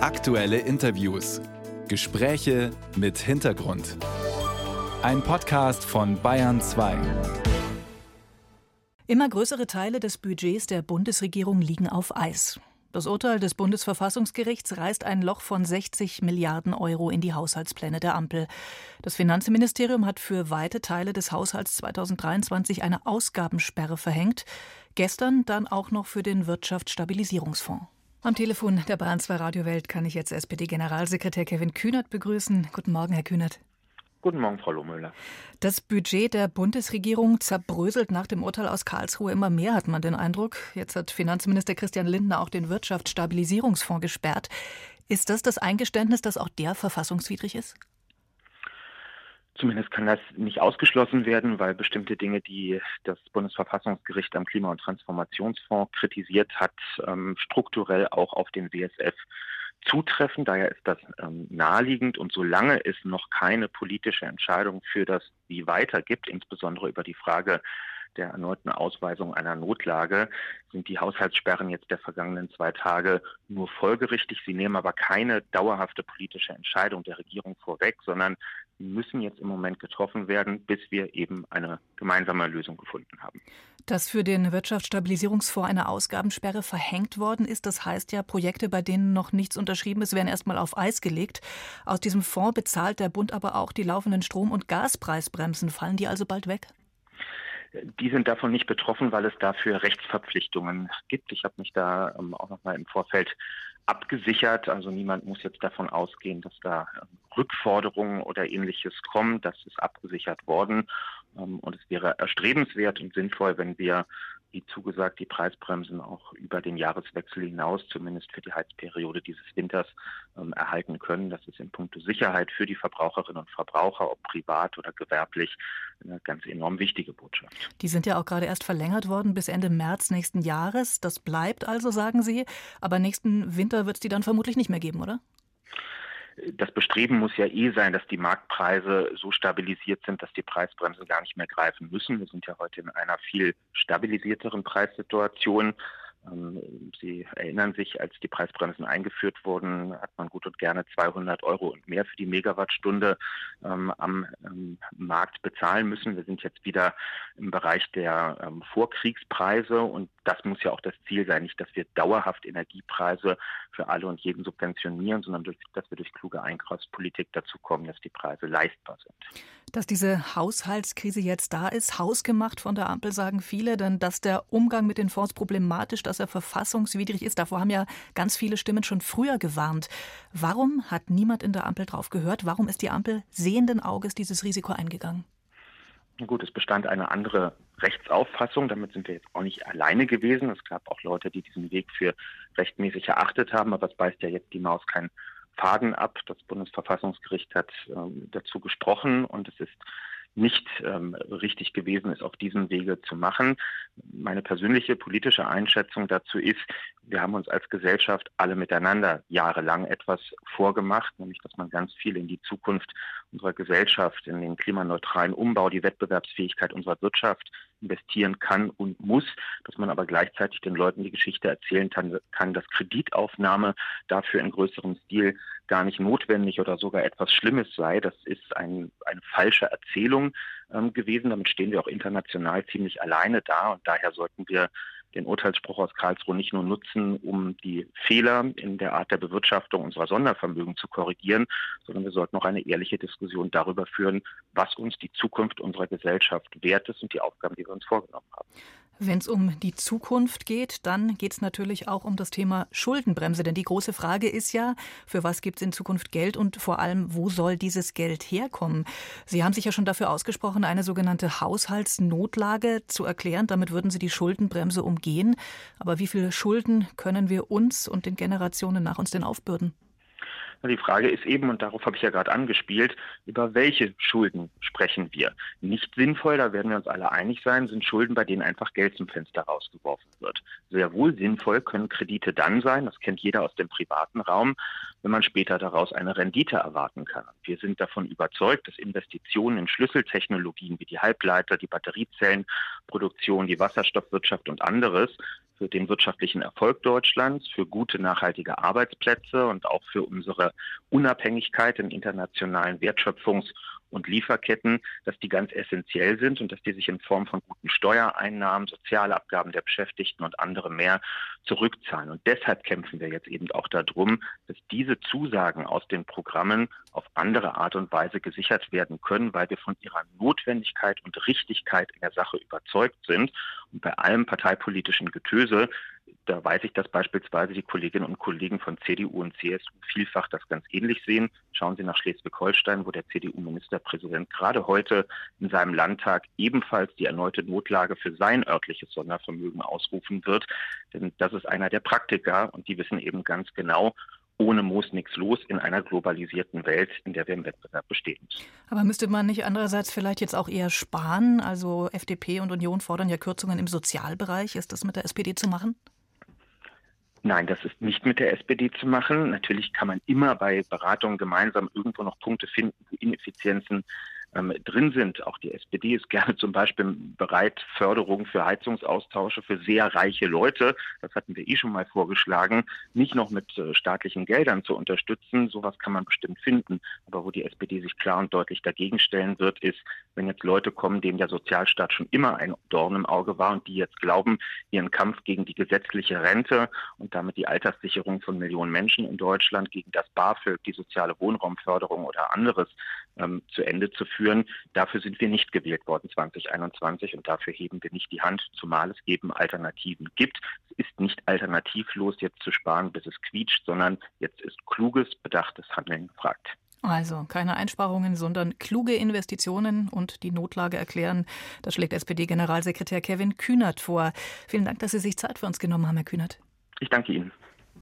Aktuelle Interviews. Gespräche mit Hintergrund. Ein Podcast von Bayern 2. Immer größere Teile des Budgets der Bundesregierung liegen auf Eis. Das Urteil des Bundesverfassungsgerichts reißt ein Loch von 60 Milliarden Euro in die Haushaltspläne der Ampel. Das Finanzministerium hat für weite Teile des Haushalts 2023 eine Ausgabensperre verhängt. Gestern dann auch noch für den Wirtschaftsstabilisierungsfonds. Am Telefon der Bayern 2 Radiowelt kann ich jetzt SPD-Generalsekretär Kevin Kühnert begrüßen. Guten Morgen, Herr Kühnert. Guten Morgen, Frau Lohmüller. Das Budget der Bundesregierung zerbröselt nach dem Urteil aus Karlsruhe immer mehr, hat man den Eindruck. Jetzt hat Finanzminister Christian Lindner auch den Wirtschaftsstabilisierungsfonds gesperrt. Ist das das Eingeständnis, dass auch der verfassungswidrig ist? Zumindest kann das nicht ausgeschlossen werden, weil bestimmte Dinge, die das Bundesverfassungsgericht am Klima- und Transformationsfonds kritisiert hat, ähm, strukturell auch auf den WSF zutreffen. Daher ist das ähm, naheliegend. Und solange es noch keine politische Entscheidung für das Wie weiter gibt, insbesondere über die Frage der erneuten Ausweisung einer Notlage sind die Haushaltssperren jetzt der vergangenen zwei Tage nur folgerichtig. Sie nehmen aber keine dauerhafte politische Entscheidung der Regierung vorweg, sondern müssen jetzt im Moment getroffen werden, bis wir eben eine gemeinsame Lösung gefunden haben. Dass für den Wirtschaftsstabilisierungsfonds eine Ausgabensperre verhängt worden ist, das heißt ja, Projekte, bei denen noch nichts unterschrieben ist, werden erstmal auf Eis gelegt. Aus diesem Fonds bezahlt der Bund aber auch die laufenden Strom- und Gaspreisbremsen. Fallen die also bald weg? Die sind davon nicht betroffen, weil es dafür Rechtsverpflichtungen gibt. Ich habe mich da ähm, auch noch mal im Vorfeld abgesichert. Also niemand muss jetzt davon ausgehen, dass da ähm, Rückforderungen oder ähnliches kommen. Das ist abgesichert worden. Ähm, und es wäre erstrebenswert und sinnvoll, wenn wir, wie zugesagt, die Preisbremsen auch über den Jahreswechsel hinaus, zumindest für die Heizperiode dieses Winters, ähm, erhalten können. Das ist in puncto Sicherheit für die Verbraucherinnen und Verbraucher, ob privat oder gewerblich, eine ganz enorm wichtige Botschaft. Die sind ja auch gerade erst verlängert worden bis Ende März nächsten Jahres. Das bleibt also, sagen Sie. Aber nächsten Winter wird es die dann vermutlich nicht mehr geben, oder? Das Bestreben muss ja eh sein, dass die Marktpreise so stabilisiert sind, dass die Preisbremsen gar nicht mehr greifen müssen. Wir sind ja heute in einer viel stabilisierteren Preissituation. Ähm, Sie erinnern sich, als die Preisbremsen eingeführt wurden, hat man gut und gerne 200 Euro und mehr für die Megawattstunde ähm, am ähm, Markt bezahlen müssen. Wir sind jetzt wieder im Bereich der ähm, Vorkriegspreise und das muss ja auch das Ziel sein, nicht, dass wir dauerhaft Energiepreise für alle und jeden subventionieren, sondern durch, dass wir durch kluge Einkaufspolitik dazu kommen, dass die Preise leistbar sind. Dass diese Haushaltskrise jetzt da ist, hausgemacht von der Ampel, sagen viele, denn dass der Umgang mit den Fonds problematisch, dass er verfassungswidrig ist, davor haben ja ganz viele Stimmen schon früher gewarnt. Warum hat niemand in der Ampel drauf gehört? Warum ist die Ampel sehenden Auges dieses Risiko eingegangen? Gut, es bestand eine andere Rechtsauffassung. Damit sind wir jetzt auch nicht alleine gewesen. Es gab auch Leute, die diesen Weg für rechtmäßig erachtet haben, aber es beißt ja jetzt die Maus kein Faden ab. Das Bundesverfassungsgericht hat ähm, dazu gesprochen und es ist nicht ähm, richtig gewesen ist, auf diesem Wege zu machen. Meine persönliche politische Einschätzung dazu ist, wir haben uns als Gesellschaft alle miteinander jahrelang etwas vorgemacht, nämlich dass man ganz viel in die Zukunft unserer Gesellschaft, in den klimaneutralen Umbau, die Wettbewerbsfähigkeit unserer Wirtschaft investieren kann und muss, dass man aber gleichzeitig den Leuten die Geschichte erzählen kann, dass Kreditaufnahme dafür in größerem Stil gar nicht notwendig oder sogar etwas Schlimmes sei. Das ist ein, eine falsche Erzählung ähm, gewesen. Damit stehen wir auch international ziemlich alleine da und daher sollten wir den Urteilsspruch aus Karlsruhe nicht nur nutzen, um die Fehler in der Art der Bewirtschaftung unserer Sondervermögen zu korrigieren, sondern wir sollten auch eine ehrliche Diskussion darüber führen, was uns die Zukunft unserer Gesellschaft wert ist und die Aufgaben, die wir uns vorgenommen haben. Wenn es um die Zukunft geht, dann geht es natürlich auch um das Thema Schuldenbremse. Denn die große Frage ist ja, für was gibt es in Zukunft Geld und vor allem, wo soll dieses Geld herkommen? Sie haben sich ja schon dafür ausgesprochen, eine sogenannte Haushaltsnotlage zu erklären. Damit würden Sie die Schuldenbremse umgehen. Aber wie viele Schulden können wir uns und den Generationen nach uns denn aufbürden? Die Frage ist eben, und darauf habe ich ja gerade angespielt, über welche Schulden sprechen wir? Nicht sinnvoll, da werden wir uns alle einig sein, sind Schulden, bei denen einfach Geld zum Fenster rausgeworfen wird. Sehr wohl sinnvoll können Kredite dann sein, das kennt jeder aus dem privaten Raum, wenn man später daraus eine Rendite erwarten kann. Wir sind davon überzeugt, dass Investitionen in Schlüsseltechnologien wie die Halbleiter, die Batteriezellenproduktion, die Wasserstoffwirtschaft und anderes für den wirtschaftlichen Erfolg Deutschlands, für gute nachhaltige Arbeitsplätze und auch für unsere Unabhängigkeit in internationalen Wertschöpfungs- und Lieferketten, dass die ganz essentiell sind und dass die sich in Form von guten Steuereinnahmen, Sozialabgaben der Beschäftigten und andere mehr zurückzahlen. Und deshalb kämpfen wir jetzt eben auch darum, dass diese Zusagen aus den Programmen auf andere Art und Weise gesichert werden können, weil wir von ihrer Notwendigkeit und Richtigkeit in der Sache überzeugt sind. Und bei allem parteipolitischen Getöse da weiß ich, dass beispielsweise die Kolleginnen und Kollegen von CDU und CSU vielfach das ganz ähnlich sehen. Schauen Sie nach Schleswig-Holstein, wo der CDU-Ministerpräsident gerade heute in seinem Landtag ebenfalls die erneute Notlage für sein örtliches Sondervermögen ausrufen wird. Denn das ist einer der Praktiker und die wissen eben ganz genau, ohne Moos nichts los in einer globalisierten Welt, in der wir im Wettbewerb bestehen. Aber müsste man nicht andererseits vielleicht jetzt auch eher sparen? Also FDP und Union fordern ja Kürzungen im Sozialbereich. Ist das mit der SPD zu machen? Nein, das ist nicht mit der SPD zu machen. Natürlich kann man immer bei Beratungen gemeinsam irgendwo noch Punkte finden, wo Ineffizienzen ähm, drin sind. Auch die SPD ist gerne zum Beispiel bereit, Förderung für Heizungsaustausche für sehr reiche Leute, das hatten wir eh schon mal vorgeschlagen, nicht noch mit äh, staatlichen Geldern zu unterstützen. Sowas kann man bestimmt finden. Aber wo die SPD sich klar und deutlich dagegen stellen wird, ist, wenn jetzt Leute kommen, denen der Sozialstaat schon immer ein Dorn im Auge war und die jetzt glauben, ihren Kampf gegen die gesetzliche Rente und damit die Alterssicherung von Millionen Menschen in Deutschland, gegen das BAföG, die soziale Wohnraumförderung oder anderes ähm, zu Ende zu führen. Dafür sind wir nicht gewählt worden 2021 und dafür heben wir nicht die Hand, zumal es eben Alternativen gibt. Es ist nicht alternativlos, jetzt zu sparen, bis es quietscht, sondern jetzt ist kluges, bedachtes Handeln gefragt. Also keine Einsparungen, sondern kluge Investitionen und die Notlage erklären. Das schlägt SPD-Generalsekretär Kevin Kühnert vor. Vielen Dank, dass Sie sich Zeit für uns genommen haben, Herr Kühnert. Ich danke Ihnen.